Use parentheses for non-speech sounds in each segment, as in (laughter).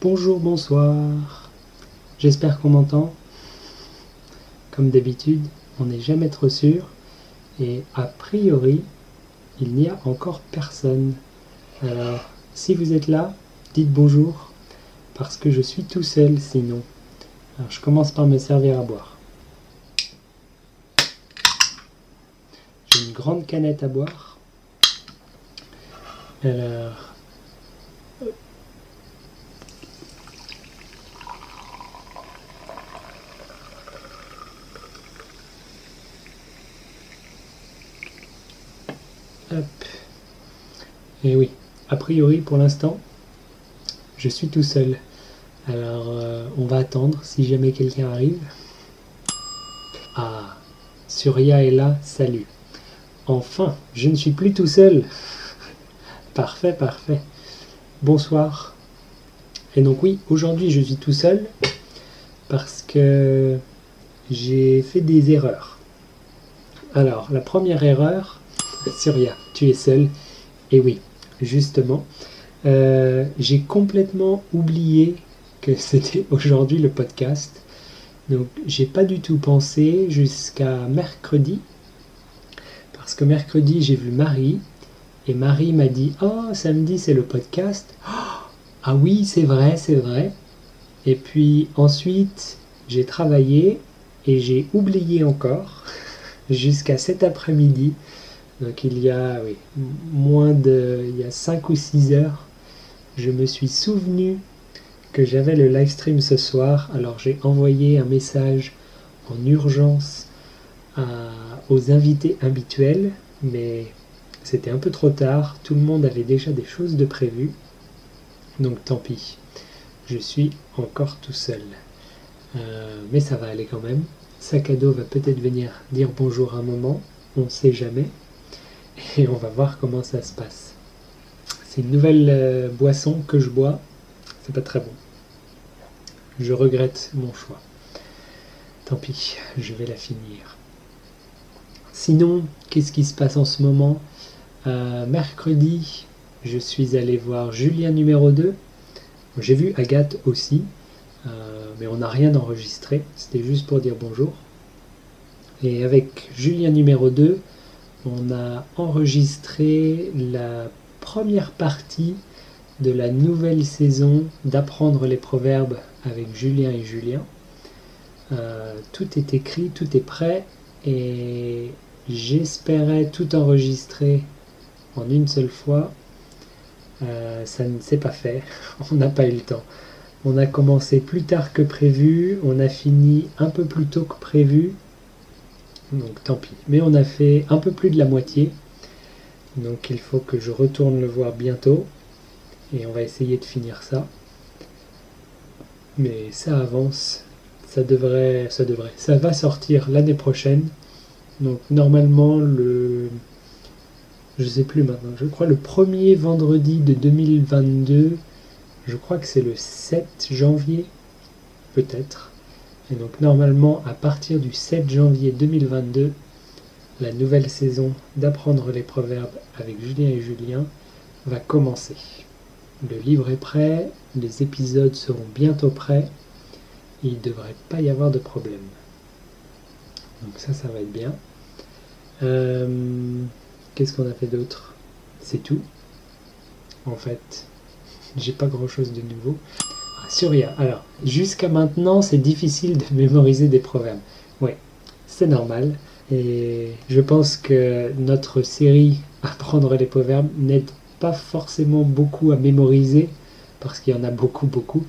Bonjour, bonsoir. J'espère qu'on m'entend. Comme d'habitude, on n'est jamais trop sûr. Et a priori, il n'y a encore personne. Alors, si vous êtes là, dites bonjour. Parce que je suis tout seul sinon. Alors, je commence par me servir à boire. J'ai une grande canette à boire. Alors, Et oui, a priori pour l'instant, je suis tout seul. Alors euh, on va attendre si jamais quelqu'un arrive. Ah, Surya est là, salut. Enfin, je ne suis plus tout seul. (laughs) parfait, parfait. Bonsoir. Et donc oui, aujourd'hui je suis tout seul parce que j'ai fait des erreurs. Alors, la première erreur, Surya, tu es seul. Et oui, justement, euh, j'ai complètement oublié que (laughs) c'était aujourd'hui le podcast. Donc, j'ai pas du tout pensé jusqu'à mercredi. Parce que mercredi, j'ai vu Marie. Et Marie m'a dit Oh, samedi, c'est le podcast. ah oui, c'est vrai, c'est vrai. Et puis ensuite, j'ai travaillé et j'ai oublié encore (laughs) jusqu'à cet après-midi. Donc il y a moins de il y a 5 ou 6 heures, je me suis souvenu que j'avais le live stream ce soir, alors j'ai envoyé un message en urgence aux invités habituels, mais c'était un peu trop tard, tout le monde avait déjà des choses de prévues, donc tant pis, je suis encore tout seul. Euh, mais ça va aller quand même. Sakado va peut-être venir dire bonjour un moment, on ne sait jamais et on va voir comment ça se passe. C'est une nouvelle euh, boisson que je bois, c'est pas très bon. Je regrette mon choix. Tant pis, je vais la finir. Sinon, qu'est-ce qui se passe en ce moment? Euh, Mercredi, je suis allé voir Julien numéro 2. J'ai vu Agathe aussi, euh, mais on n'a rien enregistré, c'était juste pour dire bonjour. Et avec Julien numéro 2, on a enregistré la première partie de la nouvelle saison d'apprendre les proverbes avec Julien et Julien. Euh, tout est écrit, tout est prêt et j'espérais tout enregistrer en une seule fois. Euh, ça ne s'est pas fait, (laughs) on n'a pas eu le temps. On a commencé plus tard que prévu, on a fini un peu plus tôt que prévu, donc tant pis. Mais on a fait un peu plus de la moitié. Donc il faut que je retourne le voir bientôt. Et on va essayer de finir ça. Mais ça avance. Ça devrait. Ça devrait. Ça va sortir l'année prochaine. Donc normalement le. Je sais plus maintenant. Je crois le premier vendredi de 2022. Je crois que c'est le 7 janvier. Peut-être. Et donc normalement, à partir du 7 janvier 2022, la nouvelle saison d'apprendre les proverbes avec Julien et Julien va commencer. Le livre est prêt, les épisodes seront bientôt prêts, il ne devrait pas y avoir de problème. Donc ça, ça va être bien. Euh, qu'est-ce qu'on a fait d'autre? C'est tout. En fait, (laughs) j'ai pas grand chose de nouveau. Surya. Alors, jusqu'à maintenant, c'est difficile de mémoriser des proverbes. Oui, c'est normal. Et je pense que notre série (laughs) Apprendre les proverbes n'aide pas forcément beaucoup à mémoriser, parce qu'il y en a beaucoup, beaucoup.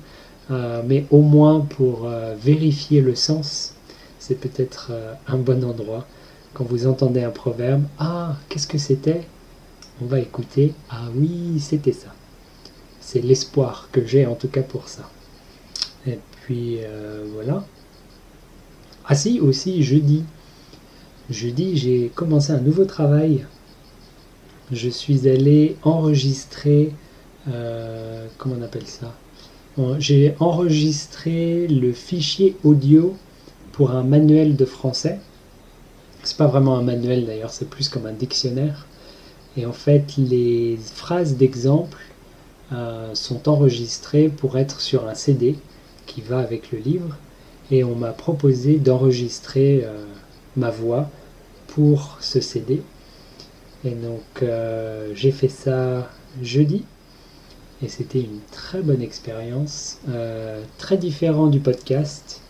Euh, mais au moins pour euh, vérifier le sens, c'est peut-être euh, un bon endroit. Quand vous entendez un proverbe, ah, qu'est-ce que c'était? On va écouter, ah oui, c'était ça c'est l'espoir que j'ai en tout cas pour ça. Et puis euh, voilà. Ah si, aussi jeudi. Jeudi, j'ai commencé un nouveau travail. Je suis allé enregistrer, euh, comment on appelle ça? J'ai enregistré le fichier audio pour un manuel de français. C'est pas vraiment un manuel d'ailleurs, c'est plus comme un dictionnaire. Et en fait, les phrases d'exemple sont enregistrés pour être sur un CD qui va avec le livre. Et on m'a proposé d'enregistrer ma voix pour ce CD. Et donc j'ai fait ça jeudi et c'était une très bonne expérience, euh, très différent du podcast.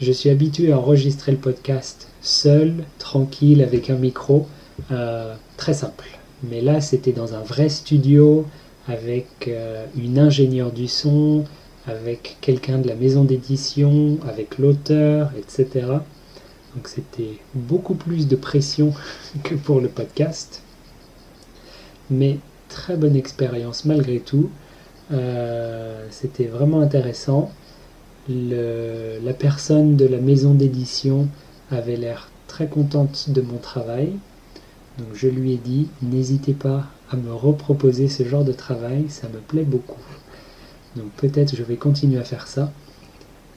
Je suis habitué à enregistrer le podcast seul, tranquille, avec un micro, euh, très simple. Mais là, c'était dans un vrai studio, avec euh, une ingénieure du son, avec quelqu'un de la maison d'édition, avec l'auteur, etc. Donc c'était beaucoup plus de pression (laughs) que pour le podcast. Mais très bonne expérience malgré tout. Euh, c'était vraiment intéressant. la personne de la maison d'édition avait l'air très contente de mon travail. Donc je lui ai dit, n'hésitez pas à me reproposer ce genre de travail, ça me plaît beaucoup. Donc peut-être je vais continuer à faire ça.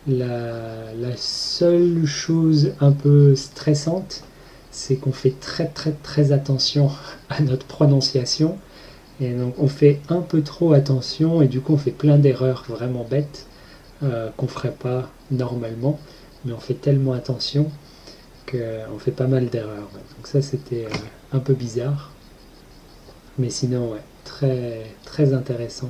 La, seule chose un peu stressante, c'est qu'on fait très très très attention (laughs) à notre prononciation et donc on fait un peu trop attention et du coup on fait plein d'erreurs vraiment bêtes euh, qu'on ferait pas normalement, mais on fait tellement attention qu'on fait pas mal d'erreurs. Donc ça c'était euh, un peu bizarre, mais sinon ouais, très très intéressant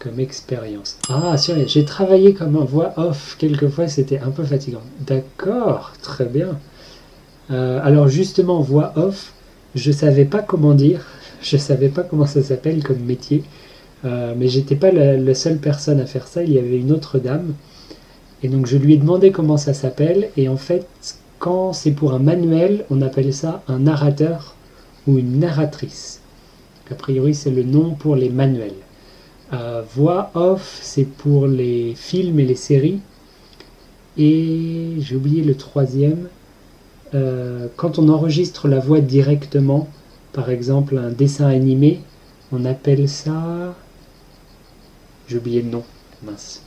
comme expérience. Ah sûr, j'ai travaillé comme un voix off quelquefois, c'était un peu fatigant. D'accord, très bien. Euh, alors justement voix off, je savais pas comment dire (laughs) je savais pas comment ça s'appelle comme métier, euh, mais j'étais pas la, seule personne à faire ça. Il y avait une autre dame, et donc je lui ai demandé comment ça s'appelle. Et en fait, quand c'est pour un manuel, on appelle ça un narrateur ou une narratrice. A priori, c'est le nom pour les manuels. Voix off, c'est pour les films et les séries. Et j'ai oublié le troisième. Euh, quand on enregistre la voix directement, par exemple un dessin animé, on appelle ça... J'ai oublié le nom, mince.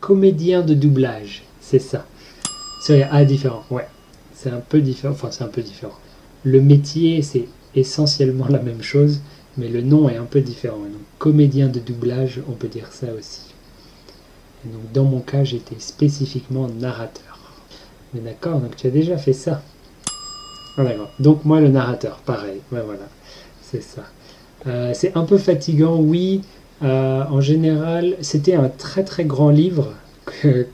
Comédien de doublage, c'est ça. C'est ah, différent, ouais. C'est un peu différent, enfin c'est un peu différent. Le métier, c'est essentiellement la même chose, mais le nom est un peu différent. donc, comédien de doublage, on peut dire ça aussi. Et donc dans mon cas, j'étais spécifiquement narrateur. Mais d'accord, donc tu as déjà fait ça. Donc moi le narrateur, pareil. voilà, c'est ça. Euh, c'est un peu fatigant, oui. Euh, en général, c'était un très très grand livre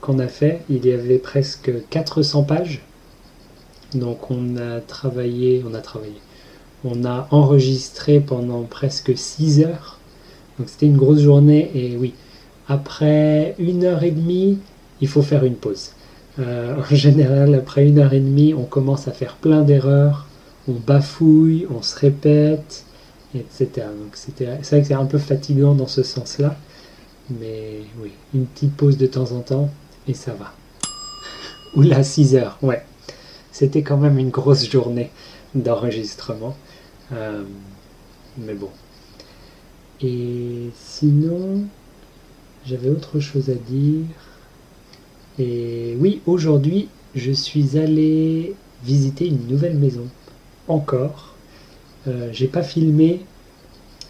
qu'on a fait. Il y avait presque 400 pages. Donc on a travaillé, on a travaillé. On a enregistré pendant presque 6 heures. Donc c'était une grosse journée et oui, après une heure et demie, il faut faire une pause. Euh, en (laughs) général, après une heure et demie, on commence à faire plein d'erreurs, on bafouille, on se répète, etc. Donc c'est vrai que c'est un peu fatigant dans ce sens-là, mais oui, une petite pause de temps en temps et ça va. Oula, 6 heures, ouais. C'était quand même une grosse journée d'enregistrement. Euh, mais bon. Et sinon, j'avais autre chose à dire. Et oui, aujourd'hui, je suis allé visiter une nouvelle maison. Encore. Euh, j'ai pas filmé,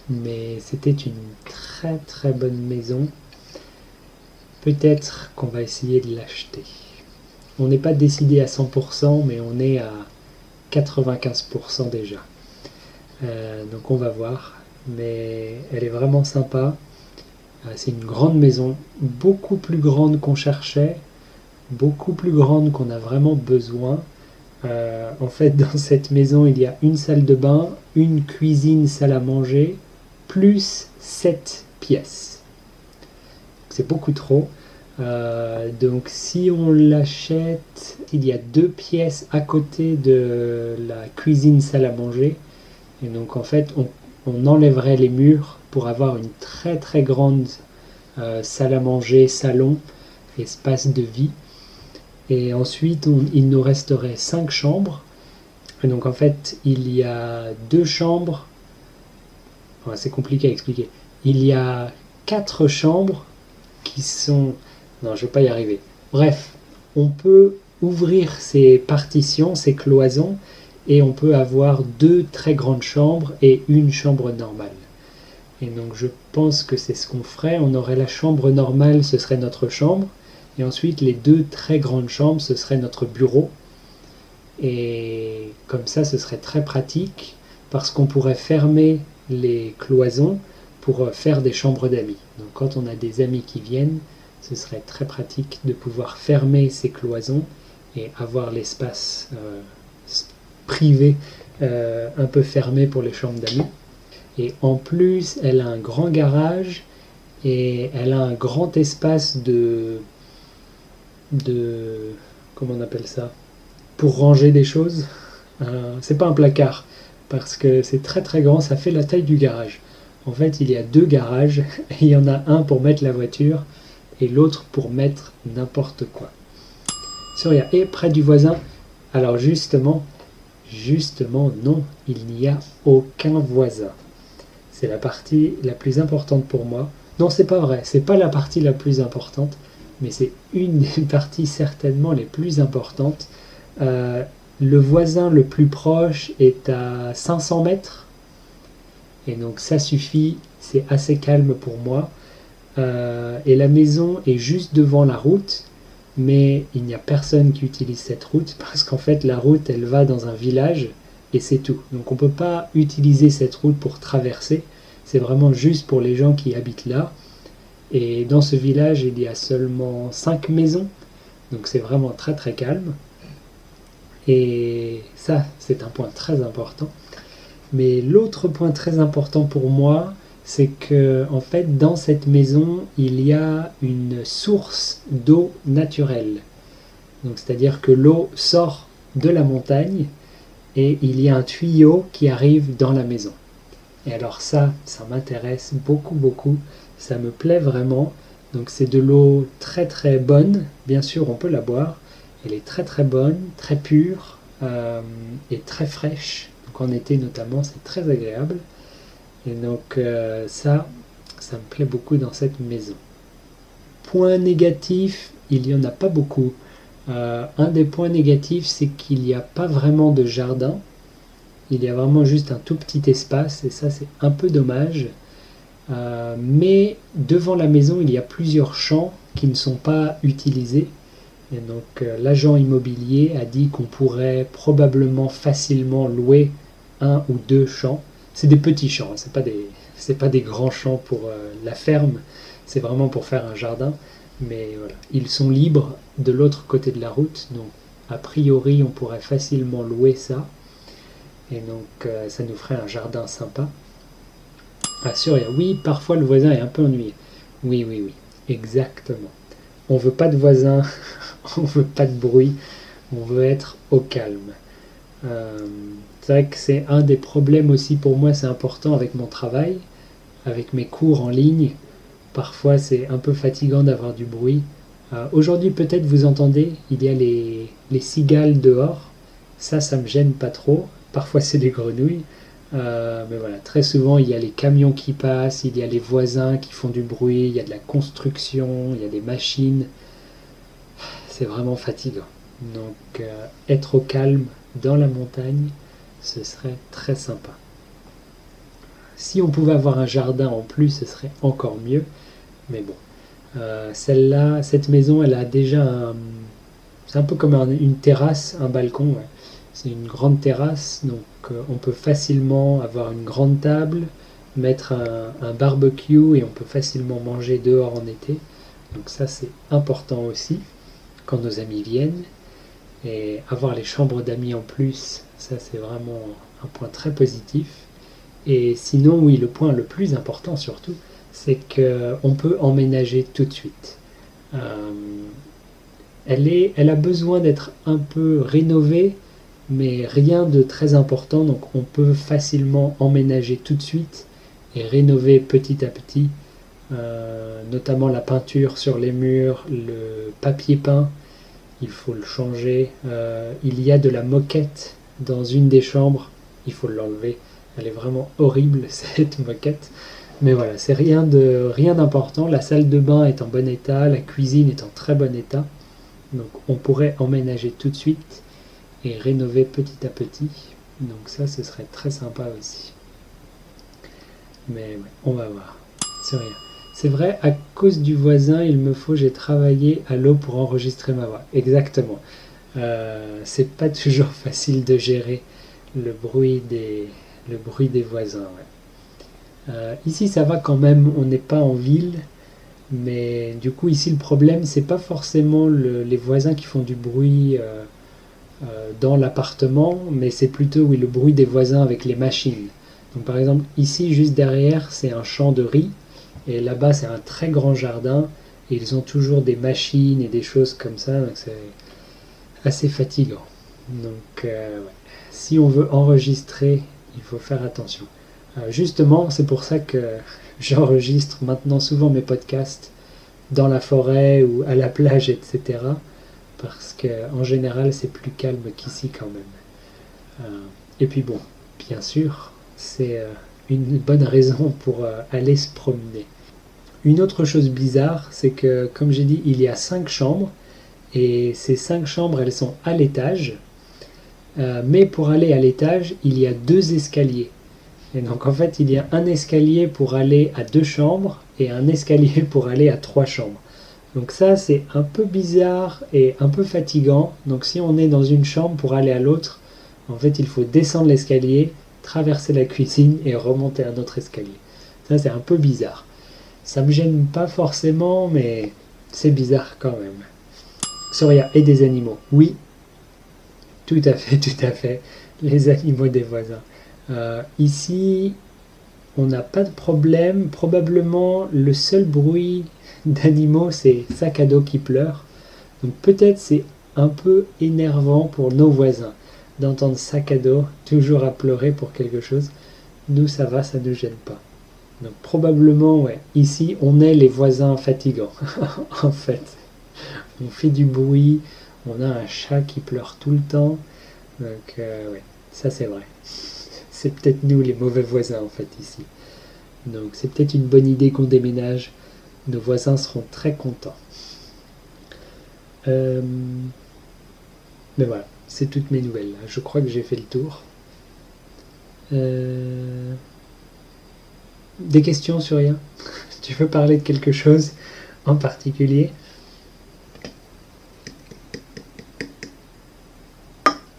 mais c'était une très très bonne maison. Peut-être qu'on va essayer de l'acheter. On n'est pas décidé à 100%, mais on est à 95% déjà. Euh, donc on va voir. Mais elle est vraiment sympa. Euh, c'est une grande maison, beaucoup plus grande qu'on cherchait beaucoup plus grande qu'on a vraiment besoin. Euh, en fait, dans (laughs) cette maison, il y a une salle de bain, une cuisine, salle à manger, plus sept pièces. C'est beaucoup trop. Euh, donc si on l'achète, il y a deux pièces à côté de la cuisine, salle à manger. Et donc en fait, on, enlèverait les murs pour avoir une très très grande euh, salle à manger, salon, espace de vie. Et ensuite, il nous resterait cinq chambres. Et donc en fait, il y a deux chambres. c'est compliqué à expliquer. Il y a quatre chambres qui sont... Non, je ne vais pas y arriver. Bref, on peut ouvrir ces partitions, ces cloisons, et on peut avoir deux très grandes chambres et une chambre normale. Et donc je pense que c'est ce qu'on ferait. On aurait la chambre normale, ce serait notre chambre. Et ensuite les deux très grandes chambres, ce serait notre bureau. Et comme ça, ce serait très pratique parce qu'on pourrait fermer les cloisons pour faire des chambres d'amis. Donc quand on a des amis qui viennent, ce serait très pratique de pouvoir fermer ces cloisons et avoir l'espace euh, privé euh, un peu fermé pour les chambres d'amis. Et en plus, elle a un grand garage et elle a un grand espace de. de. comment on appelle ça Pour ranger des choses. Euh, c'est pas un placard, parce que c'est très très grand, ça fait la taille du garage. En fait, il y a deux garages (laughs) et il y en a un pour mettre la voiture et l'autre pour mettre n'importe quoi. Surya, et près du voisin, alors justement, justement, non, il n'y a aucun voisin. C'est la partie la plus importante pour moi. Non, c'est pas vrai, c'est pas la partie la plus importante, mais c'est une (laughs) des parties certainement les plus importantes. Euh, le voisin le plus proche est à 500 mètres, et donc ça suffit, c'est assez calme pour moi. Euh, et la maison est juste devant la route, mais il n'y a personne qui utilise cette route parce qu'en fait la route elle va dans un village et c'est tout. Donc on ne peut pas utiliser cette route pour traverser, c'est vraiment juste pour les gens qui habitent là. Et dans ce village il y a seulement 5 maisons, donc c'est vraiment très très calme. Et ça c'est un point très important. Mais l'autre point très important pour moi, c'est que en fait dans cette maison il y a une source d'eau naturelle. Donc c'est-à-dire que l'eau sort de la montagne et il y a un tuyau qui arrive dans la maison. Et alors ça, ça m'intéresse beaucoup beaucoup, ça me plaît vraiment. Donc c'est de l'eau très très bonne, bien sûr on peut la boire, elle est très très bonne, très pure euh, et très fraîche. Donc en été notamment c'est très agréable. Et donc euh, ça, ça me plaît beaucoup dans cette maison. Point négatif, il n'y en a pas beaucoup. Euh, un des points négatifs, c'est qu'il n'y a pas vraiment de jardin. Il y a vraiment juste un tout petit espace et ça c'est un peu dommage. Euh, mais devant la maison, il y a plusieurs champs qui ne sont pas utilisés. Et donc l'agent immobilier a dit qu'on pourrait probablement facilement louer un ou deux champs c'est des petits champs, c'est pas des c'est pas des grands champs pour euh, la ferme, c'est vraiment pour faire un jardin. Mais voilà, ils sont libres de l'autre côté de la route, donc a priori on pourrait facilement louer ça. Et donc euh, ça nous ferait un jardin sympa. Ah sûr, oui, parfois le voisin est un peu ennuyé. Oui, oui, oui, exactement. On veut pas de voisin, (laughs) on veut pas de bruit, on veut être au calme. Euh, c'est vrai que c'est un des problèmes aussi pour moi, c'est important avec mon travail, avec mes cours en ligne. Parfois c'est un peu fatigant d'avoir du bruit. Euh, aujourd'hui peut-être vous entendez, il y a les, les, cigales dehors. Ça, ça me gêne pas trop. Parfois c'est des grenouilles. Euh, mais voilà, très souvent il y a les camions qui passent, il y a les voisins qui font du bruit, il y a de la construction, il y a des machines. C'est vraiment fatigant. Donc être au calme dans la montagne, ce serait très sympa. Si on pouvait avoir un jardin en plus, ce serait encore mieux. Mais bon, euh, celle-là, cette maison, elle a déjà un... C'est un peu comme une terrasse, un balcon. C'est une grande terrasse, donc euh, on peut facilement avoir une grande table, mettre un, barbecue et on peut facilement manger dehors en été. Donc ça, c'est important aussi quand nos amis viennent. Et avoir les chambres d'amis en plus, ça c'est vraiment un point très positif. Et sinon, oui, le point le plus important surtout, c'est qu'on peut emménager tout de suite. Euh, elle, est, elle a besoin d'être un peu rénovée, mais rien de très important, donc on peut facilement emménager tout de suite et rénover petit à petit, euh, notamment la peinture sur les murs, le papier peint, il faut le changer. Euh, il y a de la moquette dans une des chambres, il faut l'enlever. Elle est vraiment horrible (laughs) cette moquette. Mais voilà, c'est rien de rien d'important. La salle de bain est en bon état, la cuisine est en très bon état. Donc on pourrait emménager tout de suite et rénover petit à petit. Donc ça, ce serait très sympa aussi. Mais on va voir. C'est rien. C'est vrai, à cause du voisin, il me faut, j'ai travaillé à l'eau pour enregistrer ma voix. Exactement. Euh, c'est pas toujours (laughs) facile de gérer le bruit des, voisins. Euh, ici, ça va quand même, on n'est pas en ville, mais du coup, ici, le problème, c'est pas forcément les voisins qui font du bruit euh, dans l'appartement, mais c'est plutôt le bruit des voisins avec les machines. Donc, par exemple, ici, juste derrière, c'est un champ de riz, et là-bas, c'est un très grand jardin, et ils ont toujours des machines et des choses comme ça, donc c'est assez fatigant. Donc, euh, si on veut enregistrer, il faut faire attention. Euh, justement, c'est pour ça que (laughs) j'enregistre maintenant souvent mes podcasts dans la forêt ou à la plage, etc. Parce qu'en général, c'est plus calme qu'ici quand même. Euh, et puis bon, bien sûr, c'est une bonne raison pour aller se promener. Une autre chose bizarre, c'est que, comme j'ai dit, il y a cinq chambres et ces cinq chambres, elles sont à l'étage. Euh, mais pour aller à l'étage, il y a deux escaliers. Et donc en fait, il y a un escalier pour aller à deux chambres et un escalier (laughs) pour aller à trois chambres. Donc ça, c'est un peu bizarre et un peu fatigant. Donc si on est dans une chambre pour aller à l'autre, en fait, il faut descendre l'escalier, traverser la cuisine et remonter un autre escalier. Ça, c'est un peu bizarre. Ça me gêne pas forcément, mais c'est bizarre quand même. Soria et des animaux. Oui, tout à fait, (laughs) tout à fait. Les animaux des voisins. Euh, ici, on n'a pas de problème. Probablement, le seul bruit d'animaux, c'est sac à dos qui pleure. Donc peut-être c'est un peu énervant pour nos voisins d'entendre sac à dos toujours à pleurer pour quelque chose. Nous, ça va, ça ne gêne pas. Donc probablement, ouais. Ici, on est les voisins fatigants, (laughs) en fait on fait du bruit, on a un chat qui pleure tout le temps. Donc, euh, ouais, ça c'est vrai. C'est peut-être nous les mauvais voisins en fait ici. Donc, c'est peut-être une bonne idée qu'on déménage. Nos voisins seront très contents. Euh, mais voilà, c'est toutes mes nouvelles. Je crois que j'ai fait le tour. Euh, des questions sur rien (laughs) Tu veux parler de quelque chose en particulier?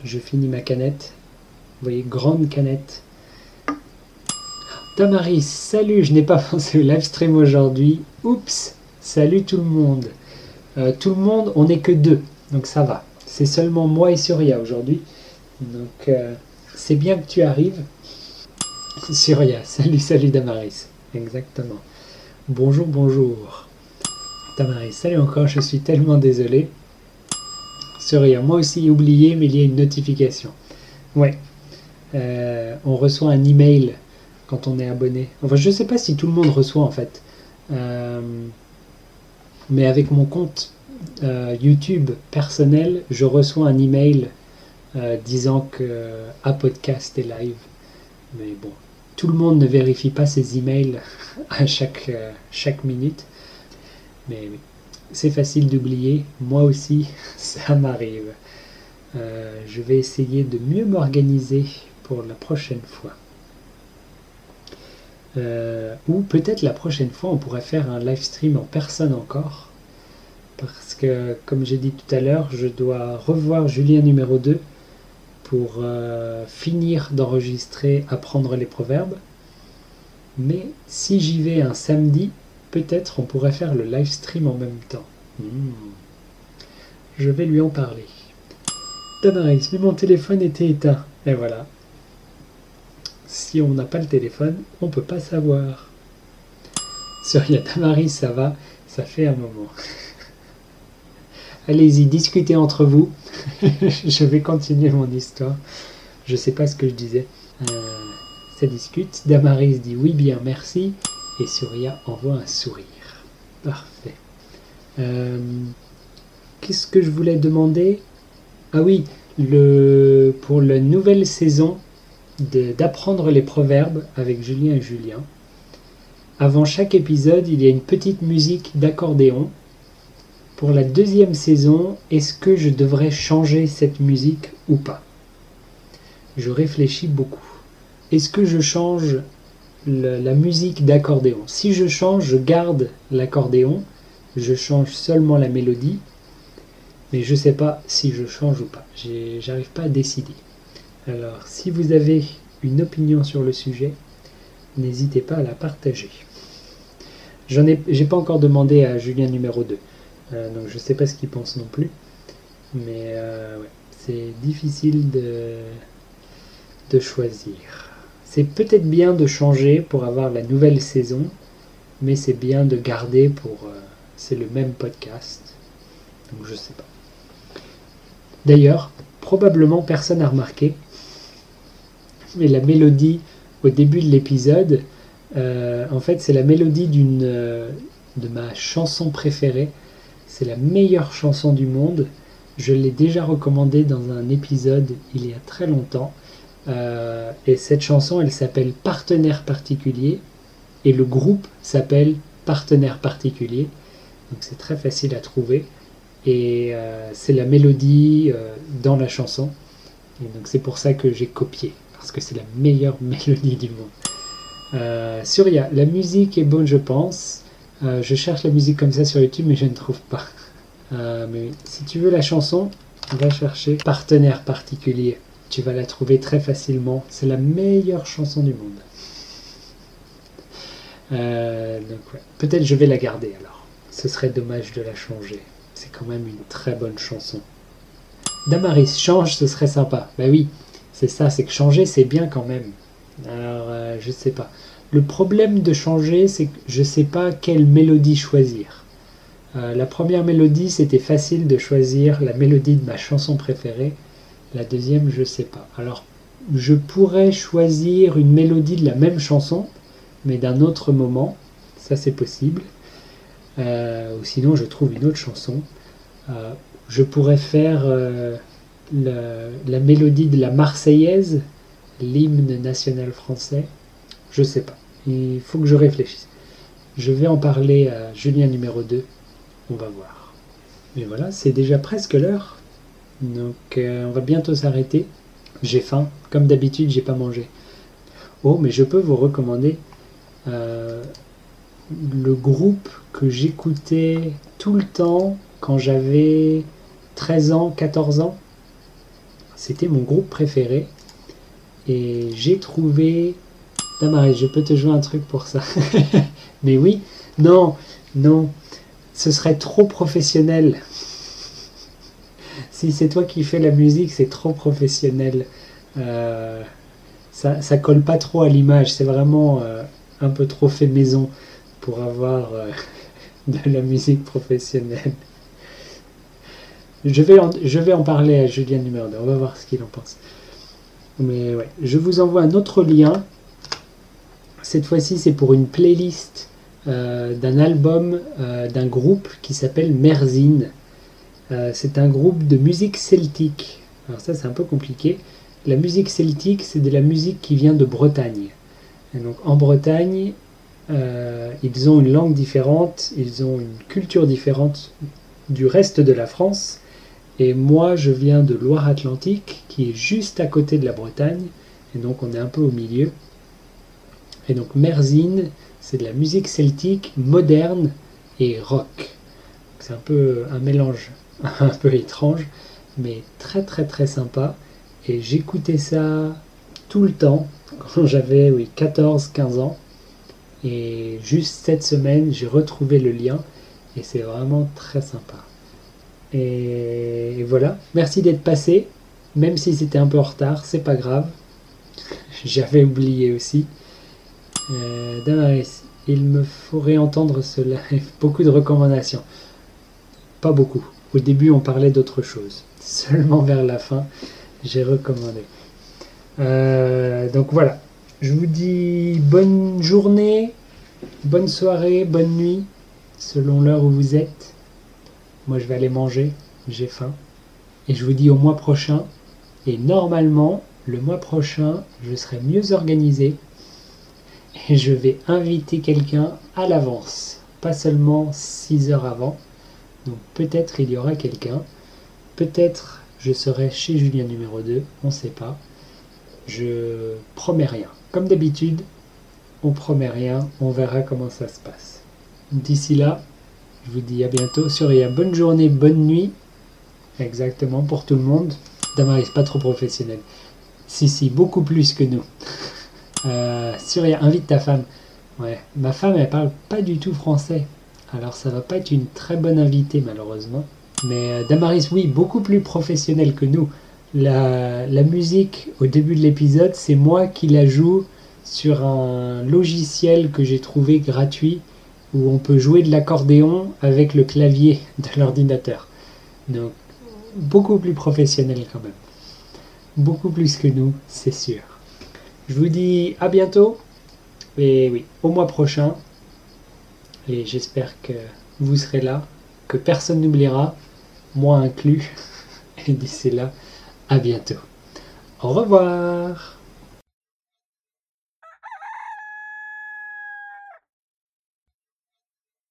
Je finis ma canette. Vous voyez, grande canette. Tamaris, salut, je n'ai pas (laughs) pensé au live stream aujourd'hui. Oups, salut tout le monde. Euh, tout le monde, on n'est que deux, donc ça va. C'est seulement moi et Surya aujourd'hui. Donc euh, c'est bien que tu arrives. Surya, (laughs) salut, salut Damaris. Exactement. Bonjour, bonjour. Tamaris, salut encore, je suis tellement désolé rien. Moi aussi oublié, mais il y a une notification. Ouais. Euh, on reçoit un email quand on est abonné. Enfin, je ne sais pas si tout le monde reçoit en fait. Euh, mais avec mon compte euh, YouTube personnel, je reçois un email disant que un podcast est live. Mais bon, tout le monde ne vérifie pas ses emails (laughs) à chaque, chaque minute. Mais c'est facile d'oublier, moi aussi (laughs) ça m'arrive. Euh, je vais essayer de mieux m'organiser pour la prochaine fois. Euh, ou peut-être la prochaine fois on pourrait faire un live stream en personne encore. Parce que comme j'ai dit tout à l'heure, je dois revoir Julien numéro 2 pour euh, finir d'enregistrer Apprendre les proverbes. Mais si j'y vais un samedi, peut-être on pourrait faire le live stream en même temps. Hmm. Je vais lui en parler. Tamaris, mais mon téléphone était éteint. Et voilà. Si on n'a pas le téléphone, on peut pas savoir. Sur ya Tamaris, ça va, ça fait un moment. (laughs) Allez-y, discutez entre vous. (laughs) je vais continuer mon histoire. Je sais pas ce que je disais. Euh, ça discute. Damaris dit oui bien, merci. Et Surya envoie un sourire. Parfait. Euh, qu'est-ce que je voulais demander? Ah oui, le, pour la nouvelle saison d'apprendre les proverbes avec Julien et Julien. Avant chaque épisode, il y a une petite musique d'accordéon. Pour la deuxième saison, est-ce que je devrais changer cette musique ou pas? Je réfléchis beaucoup. Est-ce que je change la musique d'accordéon? Si je change, je garde l'accordéon, je change seulement la mélodie, mais je ne sais pas si je change ou pas. J'arrive pas à décider. Alors, si vous avez une opinion sur le sujet, n'hésitez pas à la partager. J'en ai, j'ai pas encore demandé à Julien numéro 2, euh, donc je sais pas ce qu'il pense non plus. Mais euh, c'est difficile de, de choisir. C'est peut-être bien de changer pour avoir la nouvelle saison, mais c'est bien de garder pour. Euh, c'est le même podcast. Donc je sais pas. D'ailleurs, probablement personne n'a remarqué, mais la mélodie au début de l'épisode, euh, en fait, c'est la mélodie d'une euh, de ma chanson préférée. C'est la meilleure chanson du monde. Je l'ai déjà recommandée dans un épisode il y a très longtemps. Euh, et cette chanson, elle s'appelle Partenaire particulier. Et le groupe s'appelle Partenaire particulier. Donc c'est très facile à trouver. Et c'est la mélodie dans la chanson. Et donc c'est pour ça que j'ai copié. Parce que c'est la meilleure (laughs) mélodie du monde. Euh, Surya, la musique est bonne, je pense. Euh, je cherche la musique comme ça sur YouTube, mais je ne trouve pas. Euh, mais si tu veux la chanson, va chercher Partenaire particulier. Tu vas la trouver très facilement. C'est la meilleure chanson du monde. Peut-être je vais la garder alors. Ce serait dommage de la changer. C'est quand même une très bonne chanson. Damaris, change, ce serait sympa. Bah oui, c'est ça, c'est que changer, c'est bien quand même. Alors, euh, je sais pas. Le problème de changer, c'est que je sais pas quelle mélodie choisir. Euh, la première mélodie, c'était facile de choisir la mélodie de ma chanson préférée. La deuxième, je sais pas. Alors, je pourrais choisir une mélodie de la même chanson, mais d'un autre moment. Ça, c'est possible. Euh, ou sinon, je trouve une autre chanson. je pourrais faire la mélodie de la Marseillaise l'hymne national français Je sais pas. Il faut que je réfléchisse. Je vais en parler à Julien numéro 2. On va voir. Mais voilà, c'est déjà presque l'heure. Donc euh, on va bientôt s'arrêter. J'ai faim. Comme d'habitude, j'ai pas mangé. Oh, mais je peux vous recommander euh, le groupe que j'écoutais tout le temps quand j'avais 13 ans, 14 ans. C'était mon groupe préféré. Et j'ai trouvé... Damaris, je peux te jouer un truc pour ça. (laughs) Mais oui, non, non, ce serait trop professionnel. si c'est toi qui fais la musique, c'est trop professionnel. Euh, ça, ça colle pas trop à l'image, c'est vraiment euh, un peu trop fait maison pour avoir euh, (laughs) de la musique professionnelle. Je vais, en, parler à Julien numéro on va voir ce qu'il en pense. Mais ouais, je vous envoie un autre lien. Cette fois-ci, c'est pour une playlist euh, d'un album euh, d'un groupe qui s'appelle Merzine. Euh, c'est un groupe de musique celtique. Alors ça, c'est un peu compliqué. La musique celtique, c'est de la musique qui vient de Bretagne. Et donc en Bretagne, ils ont une langue différente, ils ont une culture différente du reste de la France. Et moi, je viens de Loire-Atlantique, qui est juste à côté de la Bretagne, et donc on est un peu au milieu. Et donc Merzine, c'est de la musique celtique moderne et rock. C'est un peu un mélange (laughs) un peu étrange, mais très très très sympa. Et j'écoutais ça tout le temps quand j'avais oui, 14-15 ans. Et juste cette semaine, j'ai retrouvé le lien et c'est vraiment très sympa. Et voilà, merci d'être passé, même si c'était un peu en retard, c'est pas grave. (laughs) J'avais oublié aussi. Euh, Damaris, il me faudrait entendre cela. (laughs) beaucoup de recommandations. Pas beaucoup. Au début, on parlait d'autre chose. (laughs) Seulement vers la fin, j'ai recommandé. Euh, donc voilà. Je vous dis bonne journée, bonne soirée, bonne nuit, selon l'heure où vous êtes. Moi, je vais aller manger. J'ai faim. Et je vous dis au mois prochain. Et normalement, le mois prochain, je serai mieux organisé. Et je vais inviter quelqu'un à l'avance. Pas seulement 6 heures avant. Donc peut-être il y aura quelqu'un. Peut-être je serai chez Julien numéro 2. On ne sait pas. Je promets rien. Comme d'habitude, on promet rien, on verra comment ça se passe. D'ici là, je vous dis à bientôt. Surya, bonne journée, bonne nuit. Exactement, pour tout le monde. Damaris, pas trop professionnel. Si, si, beaucoup plus que nous. (laughs) Euh, Surya, invite ta femme. Ouais, ma femme, elle parle pas du tout français. Alors ça va pas être une très bonne invitée, malheureusement. Mais euh, Damaris, oui, beaucoup plus professionnel que nous. La, la musique, au début de l'épisode, c'est moi qui la joue sur un logiciel que j'ai trouvé gratuit où on peut jouer de l'accordéon avec le clavier (laughs) de l'ordinateur. Donc, beaucoup plus professionnel quand même. Beaucoup plus que nous, c'est sûr. Je vous dis à bientôt. Et oui, au mois prochain. Et j'espère que vous serez là, que personne n'oubliera, moi inclus. (laughs) Et d'ici là, à bientôt. Au revoir